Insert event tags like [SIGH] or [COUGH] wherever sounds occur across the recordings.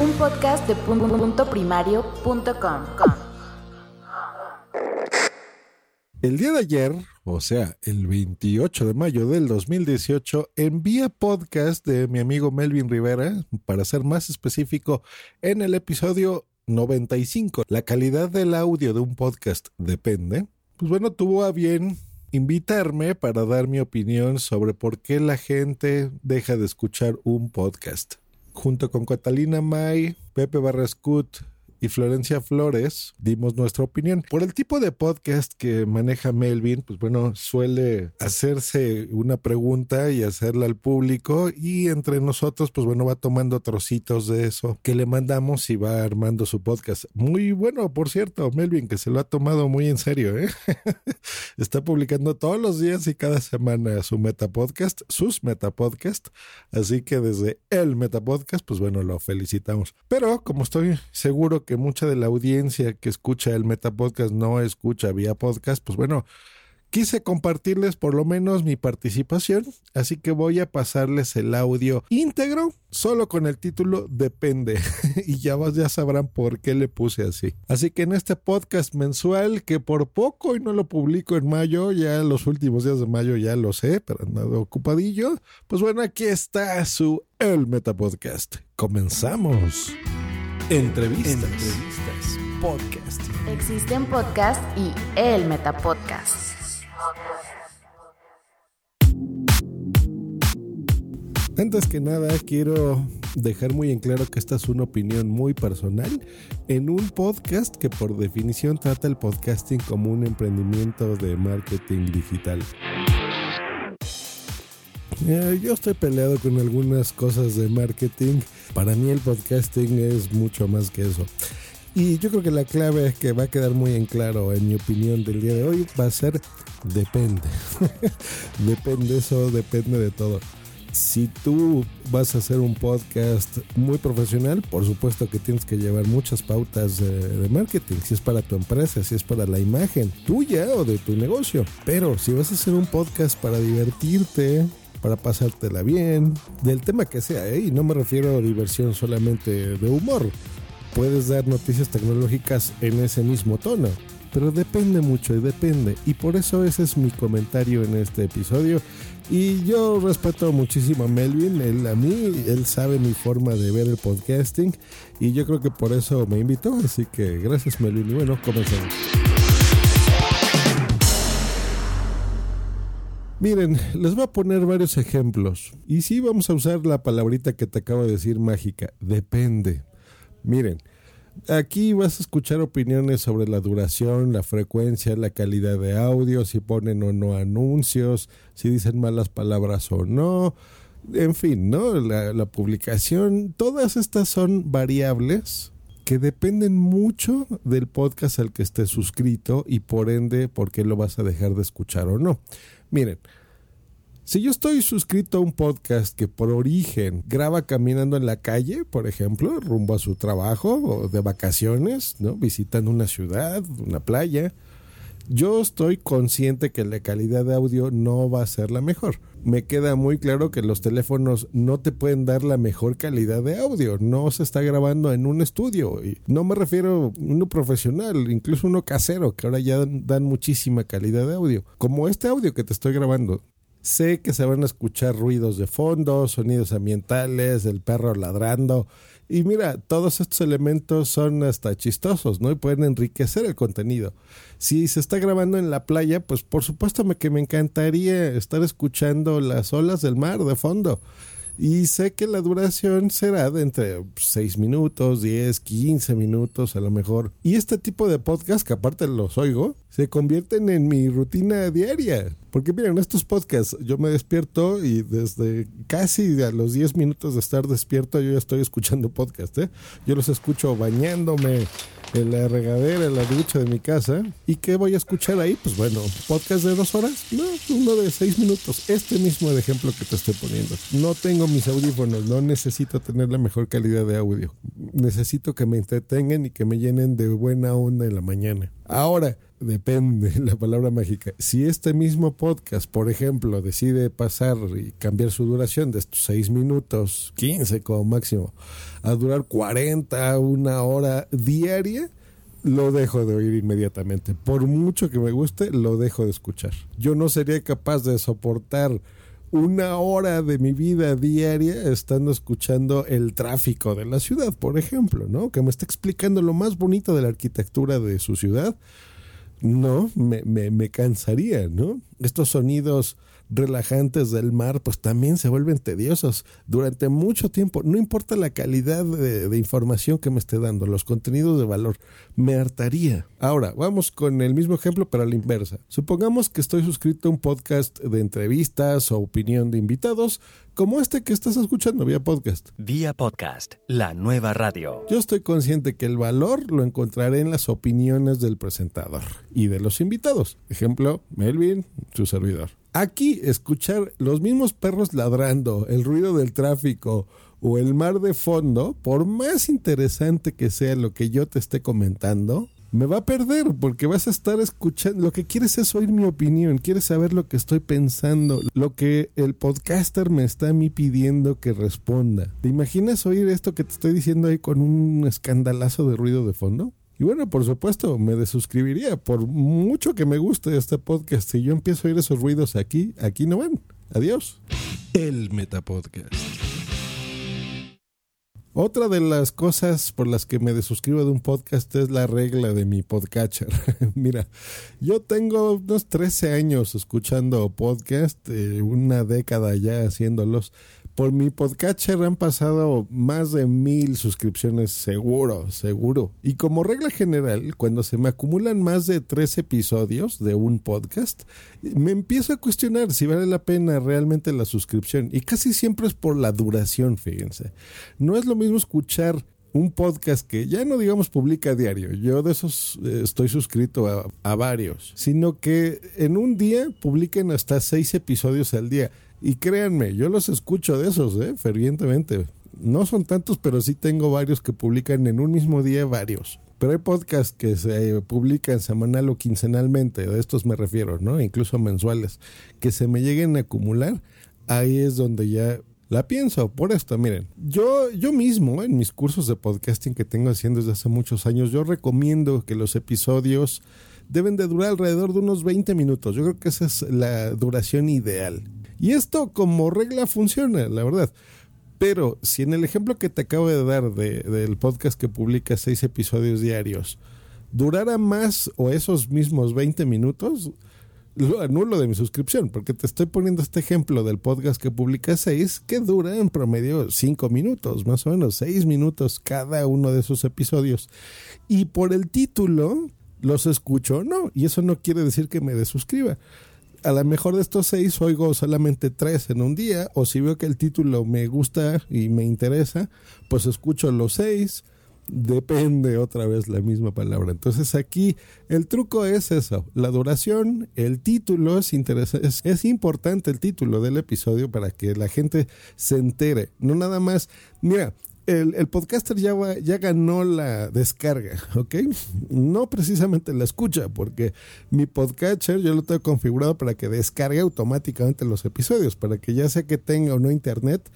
un podcast de punto primario.com. El día de ayer, o sea, el 28 de mayo del 2018, envía podcast de mi amigo Melvin Rivera, para ser más específico, en el episodio 95. La calidad del audio de un podcast depende. Pues bueno, tuvo a bien invitarme para dar mi opinión sobre por qué la gente deja de escuchar un podcast. Junto con Catalina May, Pepe Barrascut, y Florencia Flores dimos nuestra opinión. Por el tipo de podcast que maneja Melvin, pues bueno, suele hacerse una pregunta y hacerla al público y entre nosotros, pues bueno, va tomando trocitos de eso que le mandamos y va armando su podcast. Muy bueno, por cierto, Melvin, que se lo ha tomado muy en serio, ¿eh? [LAUGHS] Está publicando todos los días y cada semana su metapodcast, sus metapodcast. Así que desde el metapodcast, pues bueno, lo felicitamos. Pero como estoy seguro que mucha de la audiencia que escucha el Metapodcast no escucha vía podcast, pues bueno, quise compartirles por lo menos mi participación, así que voy a pasarles el audio íntegro, solo con el título Depende, [LAUGHS] y ya, ya sabrán por qué le puse así. Así que en este podcast mensual, que por poco y no lo publico en mayo, ya los últimos días de mayo ya lo sé, pero andado ocupadillo, pues bueno, aquí está su El Metapodcast. Comenzamos. Entrevistas. Entrevistas. Podcast. Existen podcast y el Metapodcast. Antes que nada, quiero dejar muy en claro que esta es una opinión muy personal en un podcast que por definición trata el podcasting como un emprendimiento de marketing digital. Eh, yo estoy peleado con algunas cosas de marketing. Para mí el podcasting es mucho más que eso. Y yo creo que la clave que va a quedar muy en claro en mi opinión del día de hoy va a ser depende. [LAUGHS] depende eso, depende de todo. Si tú vas a hacer un podcast muy profesional, por supuesto que tienes que llevar muchas pautas de, de, marketing, si es para tu empresa, si es para la imagen tuya o de tu negocio. Pero si vas a hacer un podcast para divertirte, para pasártela bien, del tema que sea, ¿eh? y no me refiero a diversión solamente de humor. Puedes dar noticias tecnológicas en ese mismo tono, pero depende mucho y depende. Y por eso ese es mi comentario en este episodio. Y yo respeto muchísimo a Melvin, él a mí, él sabe mi forma de ver el podcasting y yo creo que por eso me invitó. Así que gracias Melvin y bueno, comenzamos. Miren, les voy a poner varios ejemplos. Y sí vamos a usar la palabrita que te acabo de decir mágica. Depende. Miren, aquí vas a escuchar opiniones sobre la duración, la frecuencia, la calidad de audio, si ponen o no anuncios, si dicen malas palabras o no. En fin, ¿no? La, la publicación, todas estas son variables que dependen mucho del podcast al que estés suscrito y por ende por qué lo vas a dejar de escuchar o no. Miren, si yo estoy suscrito a un podcast que por origen graba caminando en la calle, por ejemplo, rumbo a su trabajo o de vacaciones, ¿no? visitando una ciudad, una playa, yo estoy consciente que la calidad de audio no va a ser la mejor. Me queda muy claro que los teléfonos no te pueden dar la mejor calidad de audio. No se está grabando en un estudio. Y no me refiero a uno profesional, incluso uno casero, que ahora ya dan muchísima calidad de audio. Como este audio que te estoy grabando. Sé que se van a escuchar ruidos de fondo, sonidos ambientales, el perro ladrando. Y mira, todos estos elementos son hasta chistosos, ¿no? Y pueden enriquecer el contenido. Si se está grabando en la playa, pues por supuesto que me encantaría estar escuchando las olas del mar de fondo. Y sé que la duración será de entre 6 minutos, 10, 15 minutos a lo mejor. Y este tipo de podcast, que aparte los oigo, se convierten en mi rutina diaria. Porque miren, estos podcasts yo me despierto y desde casi a los 10 minutos de estar despierto yo ya estoy escuchando podcast. ¿eh? Yo los escucho bañándome en la regadera, en la ducha de mi casa. ¿Y qué voy a escuchar ahí? Pues bueno, podcast de dos horas. No, uno de seis minutos. Este mismo de ejemplo que te estoy poniendo. No tengo mis audífonos, no necesito tener la mejor calidad de audio. Necesito que me entretengan y que me llenen de buena onda en la mañana. Ahora, depende [LAUGHS] la palabra mágica. Si este mismo podcast, por ejemplo, decide pasar y cambiar su duración de estos 6 minutos, 15 como máximo, a durar 40, una hora diaria, lo dejo de oír inmediatamente. Por mucho que me guste, lo dejo de escuchar. Yo no sería capaz de soportar una hora de mi vida diaria estando escuchando el tráfico de la ciudad, por ejemplo, ¿no? Que me está explicando lo más bonito de la arquitectura de su ciudad no, me, me, me, cansaría, ¿no? Estos sonidos relajantes del mar, pues también se vuelven tediosos durante mucho tiempo. No importa la calidad de, de, información que me esté dando, los contenidos de valor, me hartaría. Ahora, vamos con el mismo ejemplo, pero a la inversa. Supongamos que estoy suscrito a un podcast de entrevistas o opinión de invitados, como este que estás escuchando vía podcast. Vía podcast, la nueva radio. Yo estoy consciente que el valor lo encontraré en las opiniones del presentador y de los invitados. Ejemplo, Melvin, su servidor. Aquí escuchar los mismos perros ladrando, el ruido del tráfico o el mar de fondo, por más interesante que sea lo que yo te esté comentando, me va a perder porque vas a estar escuchando. Lo que quieres es oír mi opinión, quieres saber lo que estoy pensando, lo que el podcaster me está a mí pidiendo que responda. ¿Te imaginas oír esto que te estoy diciendo ahí con un escandalazo de ruido de fondo? Y bueno, por supuesto, me desuscribiría. Por mucho que me guste este podcast, si yo empiezo a oír esos ruidos aquí, aquí no van. Adiós. El Metapodcast. Otra de las cosas por las que me desuscribo de un podcast es la regla de mi podcatcher. [LAUGHS] Mira, yo tengo unos 13 años escuchando podcast, eh, una década ya haciéndolos. Por mi podcatcher han pasado más de mil suscripciones seguro, seguro. Y como regla general, cuando se me acumulan más de tres episodios de un podcast, me empiezo a cuestionar si vale la pena realmente la suscripción. Y casi siempre es por la duración, fíjense. No es lo mismo escuchar un podcast que ya no digamos publica a diario, yo de esos eh, estoy suscrito a, a, varios, sino que en un día publiquen hasta seis episodios al día. Y créanme, yo los escucho de esos, ¿eh? fervientemente. No son tantos, pero sí tengo varios que publican en un mismo día varios. Pero hay podcasts que se publican semanal o quincenalmente, de estos me refiero, ¿no? Incluso mensuales, que se me lleguen a acumular. Ahí es donde ya la pienso por esto, miren, yo, yo mismo en mis cursos de podcasting que tengo haciendo desde hace muchos años, yo recomiendo que los episodios deben de durar alrededor de unos 20 minutos. Yo creo que esa es la duración ideal. Y esto como regla funciona, la verdad. Pero si en el ejemplo que te acabo de dar de, del podcast que publica seis episodios diarios, durara más o esos mismos 20 minutos, lo anulo de mi suscripción, porque te estoy poniendo este ejemplo del podcast que publica 6, que dura en promedio 5 minutos, más o menos 6 minutos cada uno de esos episodios. Y por el título los escucho, no, y eso no quiere decir que me desuscriba. A lo mejor de estos seis oigo solamente tres en un día, o si veo que el título me gusta y me interesa, pues escucho los seis, Depende otra vez la misma palabra. Entonces aquí el truco es eso, la duración, el título es, es, es, importante el título del episodio para que la gente se entere. No nada más, mira, el, el podcaster ya, ya ganó la descarga, ¿ok? No precisamente la escucha, porque mi podcatcher yo lo tengo configurado para que descargue automáticamente los episodios, para que ya sea que tenga o no internet,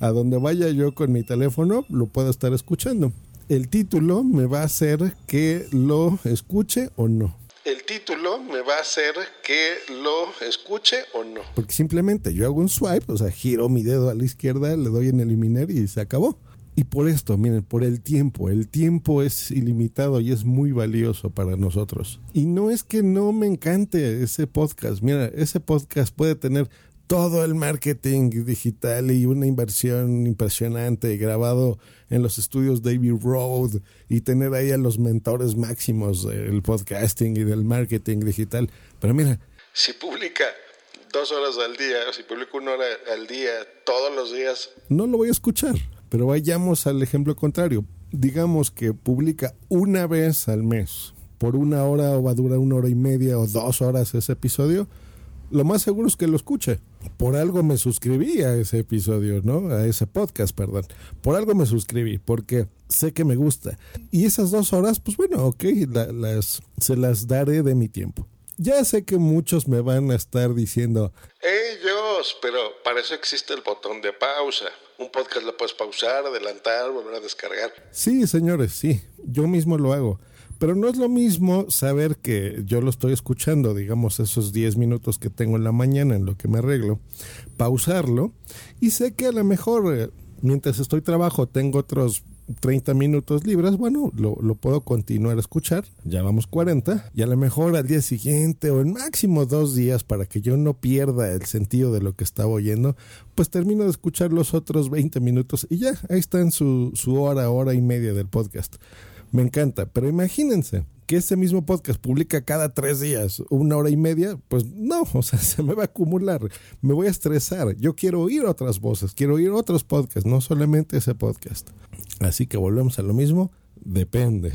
a donde vaya yo con mi teléfono lo pueda estar escuchando. El título me va a hacer que lo escuche o no. El título me va a hacer que lo escuche o no. Porque simplemente yo hago un swipe, o sea, giro mi dedo a la izquierda, le doy en eliminar y se acabó. Y por esto, miren, por el tiempo. El tiempo es ilimitado y es muy valioso para nosotros. Y no es que no me encante ese podcast. Mira, ese podcast puede tener todo el marketing digital y una inversión impresionante grabado en los estudios David Road y tener ahí a los mentores máximos del podcasting y del marketing digital. Pero mira, si publica dos horas al día, si publica una hora al día todos los días, no lo voy a escuchar. Pero vayamos al ejemplo contrario. Digamos que publica una vez al mes, por una hora o va a durar una hora y media o dos horas ese episodio, lo más seguro es que lo escuche. Por algo me suscribí a ese episodio, ¿no? A ese podcast, perdón. Por algo me suscribí, porque sé que me gusta. Y esas dos horas, pues bueno, ok, las, se las daré de mi tiempo. Ya sé que muchos me van a estar diciendo, ellos, pero para eso existe el botón de pausa. Un podcast lo puedes pausar, adelantar, volver a descargar. Sí, señores, sí, yo mismo lo hago. Pero no es lo mismo saber que yo lo estoy escuchando, digamos, esos 10 minutos que tengo en la mañana en lo que me arreglo, pausarlo, y sé que a lo mejor eh, mientras estoy trabajo tengo otros 30 minutos libres, bueno, lo, puedo continuar a escuchar, ya vamos 40, y a lo mejor al día siguiente o en máximo dos días para que yo no pierda el sentido de lo que estaba oyendo, pues termino de escuchar los otros 20 minutos y ya, ahí está en su, su hora, hora y media del podcast. Me encanta, pero imagínense, que ese mismo podcast publica cada tres días, una hora y media, pues no, [LAUGHS] o sea, se me va a acumular, me voy a estresar. Yo quiero oír otras voces, quiero oír otros podcasts, no solamente ese podcast. Así que volvemos a lo mismo, depende.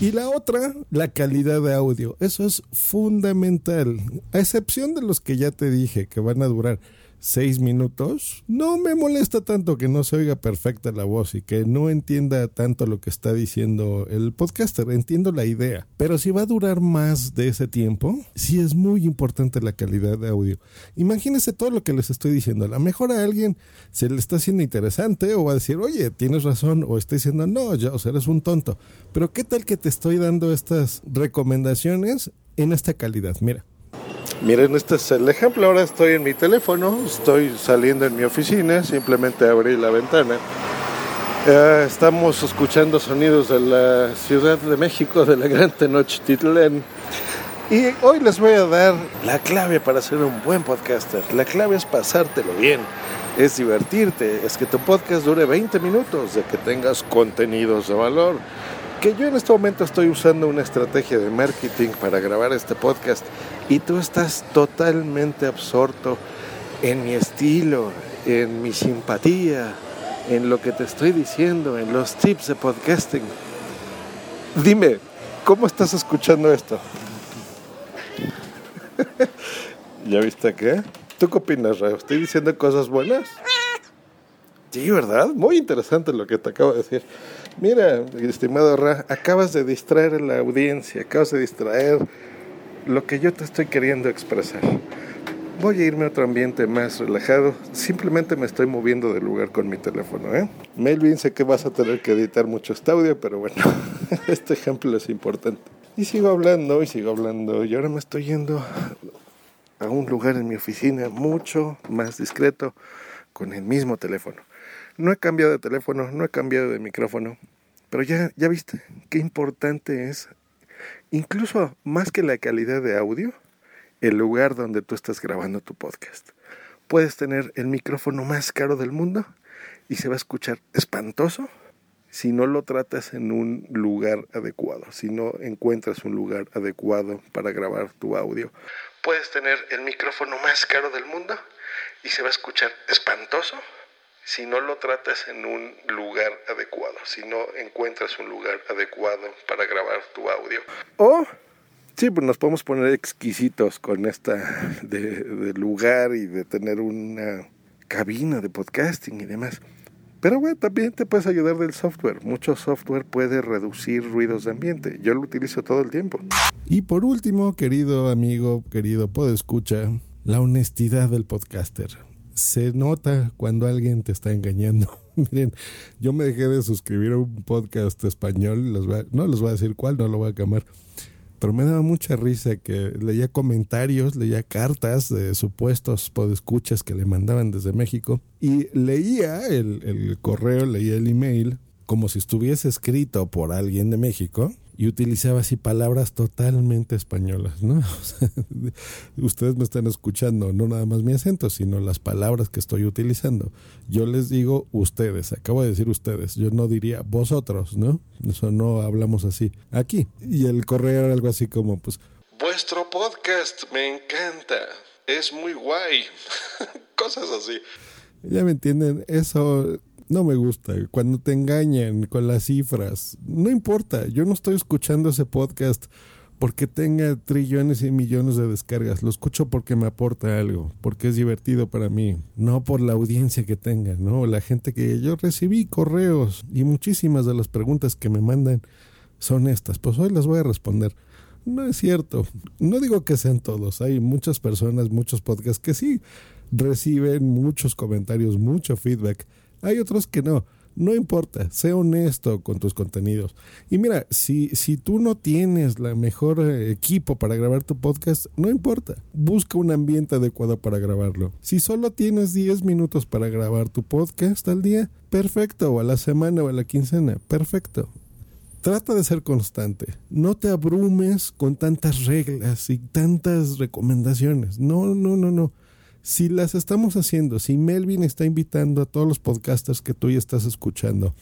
Y la otra, la calidad de audio. Eso es fundamental. A excepción de los que ya te dije que van a durar seis minutos, no me molesta tanto que no se oiga perfecta la voz y que no entienda tanto lo que está diciendo el podcaster. Entiendo la idea, pero si va a durar más de ese tiempo, sí es muy importante la calidad de audio. Imagínense todo lo que les estoy diciendo. A lo mejor a alguien se le está haciendo interesante o va a decir, oye, tienes razón, o está diciendo, no, ya, o sea, eres un tonto. Pero ¿qué tal que te estoy dando estas recomendaciones en esta calidad? Mira. Miren, este es el ejemplo. Ahora estoy en mi teléfono, estoy saliendo en mi oficina, simplemente abrí la ventana. Eh, estamos escuchando sonidos de la Ciudad de México, de la Gran Tenochtitlán. Y hoy les voy a dar la clave para ser un buen podcaster. La clave es pasártelo bien, es divertirte, es que tu podcast dure 20 minutos, de que tengas contenidos de valor que yo en este momento estoy usando una estrategia de marketing para grabar este podcast y tú estás totalmente absorto en mi estilo, en mi simpatía, en lo que te estoy diciendo, en los tips de podcasting. Dime, ¿cómo estás escuchando esto? [LAUGHS] ¿Ya viste qué? ¿Tú qué opinas, Rayo? ¿Estoy diciendo cosas buenas? Sí, ¿verdad? Muy interesante lo que te acabo de decir. Mira, estimado Ra, acabas de distraer a la audiencia, acabas de distraer lo que yo te estoy queriendo expresar. Voy a irme a otro ambiente más relajado. Simplemente me estoy moviendo de lugar con mi teléfono. ¿eh? Melvin, sé que vas a tener que editar mucho este audio, pero bueno, [LAUGHS] este ejemplo es importante. Y sigo hablando y sigo hablando. Y ahora me estoy yendo a un lugar en mi oficina mucho más discreto con el mismo teléfono. No he cambiado de teléfono, no he cambiado de micrófono, pero ya, ya viste qué importante es, incluso más que la calidad de audio, el lugar donde tú estás grabando tu podcast. Puedes tener el micrófono más caro del mundo y se va a escuchar espantoso si no lo tratas en un lugar adecuado, si no encuentras un lugar adecuado para grabar tu audio. Puedes tener el micrófono más caro del mundo y se va a escuchar espantoso si no lo tratas en un lugar adecuado, si no encuentras un lugar adecuado para grabar tu audio. O, sí, pues nos podemos poner exquisitos con esta de, lugar y de tener una cabina de podcasting y demás. Pero bueno, también te puedes ayudar del software. Mucho software puede reducir ruidos de ambiente. Yo lo utilizo todo el tiempo. Y por último, querido amigo, querido escucha, la honestidad del podcaster se nota cuando alguien te está engañando. [LAUGHS] Miren, yo me dejé de suscribir a un podcast español, no les voy a decir cuál, no lo voy a cambiar, pero me daba mucha risa que leía comentarios, leía cartas de supuestos podescuchas que le mandaban desde México y leía el, el correo, leía el email como si estuviese escrito por alguien de México y utilizaba así palabras totalmente españolas, ¿no? [LAUGHS] ustedes me están escuchando, no nada más mi acento, sino las palabras que estoy utilizando. Yo les digo ustedes, acabo de decir ustedes, yo no diría vosotros, ¿no? Eso no hablamos así aquí. Y el correo era algo así como, pues, vuestro podcast me encanta, es muy guay, [LAUGHS] cosas así. Ya me entienden, eso no me gusta. Cuando te engañan con las cifras, no importa. Yo no estoy escuchando ese podcast porque tenga trillones y millones de descargas. Lo escucho porque me aporta algo, porque es divertido para mí, no por la audiencia que tenga, ¿no? La gente que yo recibí correos y muchísimas de las preguntas que me mandan son estas. Pues hoy las voy a responder. No es cierto. No digo que sean todos. Hay muchas personas, muchos podcasts que sí reciben muchos comentarios, mucho feedback hay otros que no. No importa, sé honesto con tus contenidos. Y mira, si, si tú no tienes la mejor eh, equipo para grabar tu podcast, no importa. Busca un ambiente adecuado para grabarlo. Si solo tienes 10 minutos para grabar tu podcast al día, perfecto. O a la semana o a la quincena, perfecto. Trata de ser constante. No te abrumes con tantas reglas y tantas recomendaciones. No, no, no, no si las estamos haciendo, si Melvin está invitando a todos los podcasters que tú ya estás escuchando,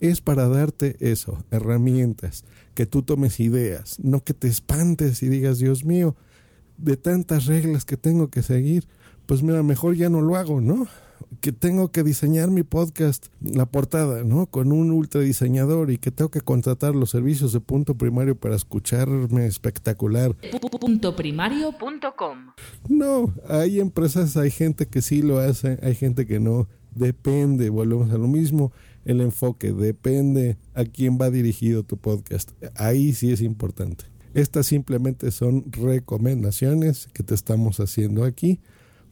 es para darte eso, herramientas, que tú tomes ideas, no que te espantes y digas, Dios mío, de tantas reglas que tengo que seguir, pues mira, mejor ya no lo hago, ¿no? Que tengo que diseñar mi podcast, la portada, ¿no? Con un ultra diseñador y que tengo que contratar los servicios de punto primario para escucharme espectacular. Puntoprimario.com No, hay empresas, hay gente que sí lo hace, hay gente que no. Depende, volvemos a lo mismo, el enfoque, depende a quién va dirigido tu podcast. Ahí sí es importante. Estas simplemente son recomendaciones que te estamos haciendo aquí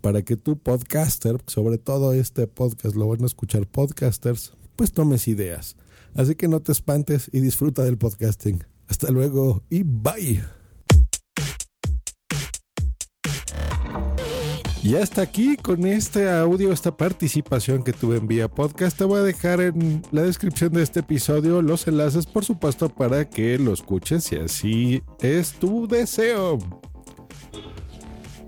para que tu podcaster, sobre todo este podcast, lo van a escuchar podcasters, pues tomes ideas. Así que no te espantes y disfruta del podcasting. Hasta luego y bye. Y hasta aquí con este audio, esta participación que tuve en Vía Podcast. Te voy a dejar en la descripción de este episodio los enlaces, por supuesto, para que lo escuches si así es tu deseo.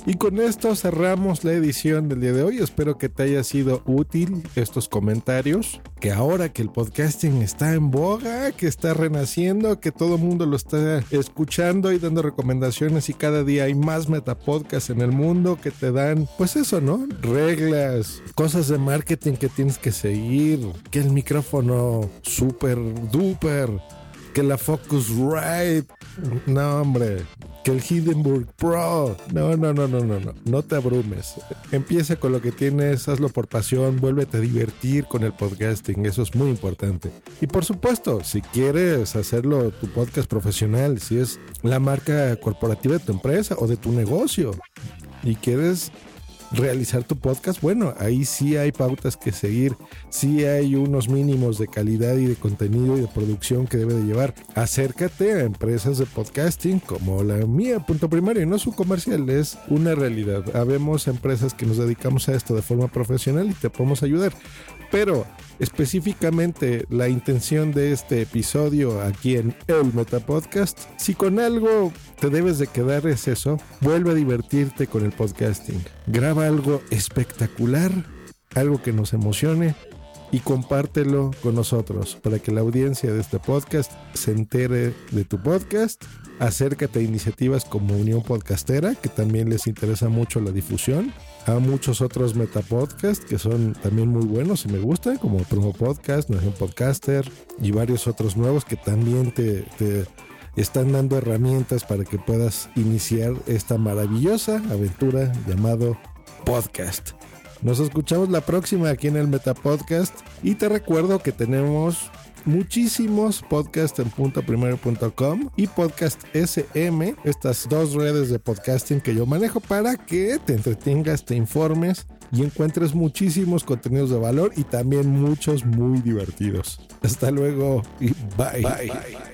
Y con esto cerramos la edición del día de hoy. Espero que te haya sido útil estos comentarios. Que ahora que el podcasting está en boga, que está renaciendo, que todo el mundo lo está escuchando y dando recomendaciones y cada día hay más metapodcasts en el mundo que te dan, pues eso, ¿no? Reglas, cosas de marketing que tienes que seguir, que el micrófono super duper que la Focusrite, no hombre, que el Hindenburg Pro, no, no, no, no, no, no, no te abrumes. Empieza con lo que tienes, hazlo por pasión, vuélvete a divertir con el podcasting, eso es muy importante. Y por supuesto, si quieres hacerlo tu podcast profesional, si es la marca corporativa de tu empresa o de tu negocio y quieres realizar tu podcast, bueno, ahí sí hay pautas que seguir, sí hay unos mínimos de calidad y de contenido y de producción que debe de llevar. Acércate a empresas de podcasting como la mía, punto primario, no es un comercial, es una realidad. Habemos empresas que nos dedicamos a esto de forma profesional y te podemos ayudar. Pero específicamente la intención de este episodio aquí en el Meta Podcast, si con algo te debes de quedar es eso, vuelve a divertirte con el podcasting. Graba algo espectacular, algo que nos emocione y compártelo con nosotros para que la audiencia de este podcast se entere de tu podcast. Acércate a iniciativas como Unión Podcastera, que también les interesa mucho la difusión. A muchos otros metapodcasts que son también muy buenos y me gustan, como Promo Podcast, Nación Podcaster y varios otros nuevos que también te, te están dando herramientas para que puedas iniciar esta maravillosa aventura llamado podcast. Nos escuchamos la próxima aquí en el Metapodcast y te recuerdo que tenemos muchísimos podcasts en puntoprimero.com y podcast SM, estas dos redes de podcasting que yo manejo para que te entretengas, te informes y encuentres muchísimos contenidos de valor y también muchos muy divertidos. Hasta luego y bye.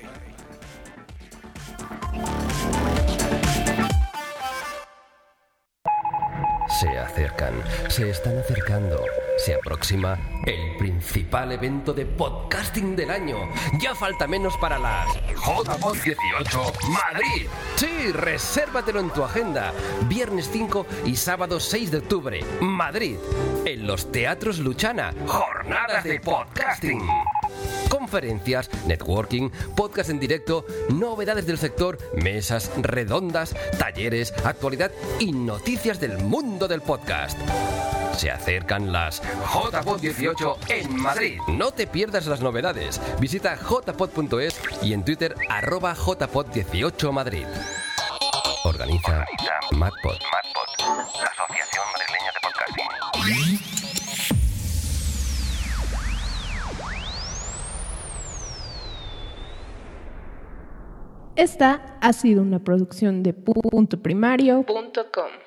Se están acercando. Se aproxima el principal evento de podcasting del año. Ya falta menos para las JPod 18 Madrid. Sí, resérvatelo en tu agenda. Viernes 5 y sábado 6 de octubre, Madrid. En los Teatros Luchana, jornadas de podcasting conferencias, networking, podcast en directo, novedades del sector, mesas redondas, talleres, actualidad y noticias del mundo del podcast. Se acercan las JPod 18 en Madrid. No te pierdas las novedades. Visita jpod.es y en Twitter arroba jpod18 Madrid. Organiza, MadPod. la Asociación Madrileña de Podcasting. Esta ha sido una producción de punto primario.com.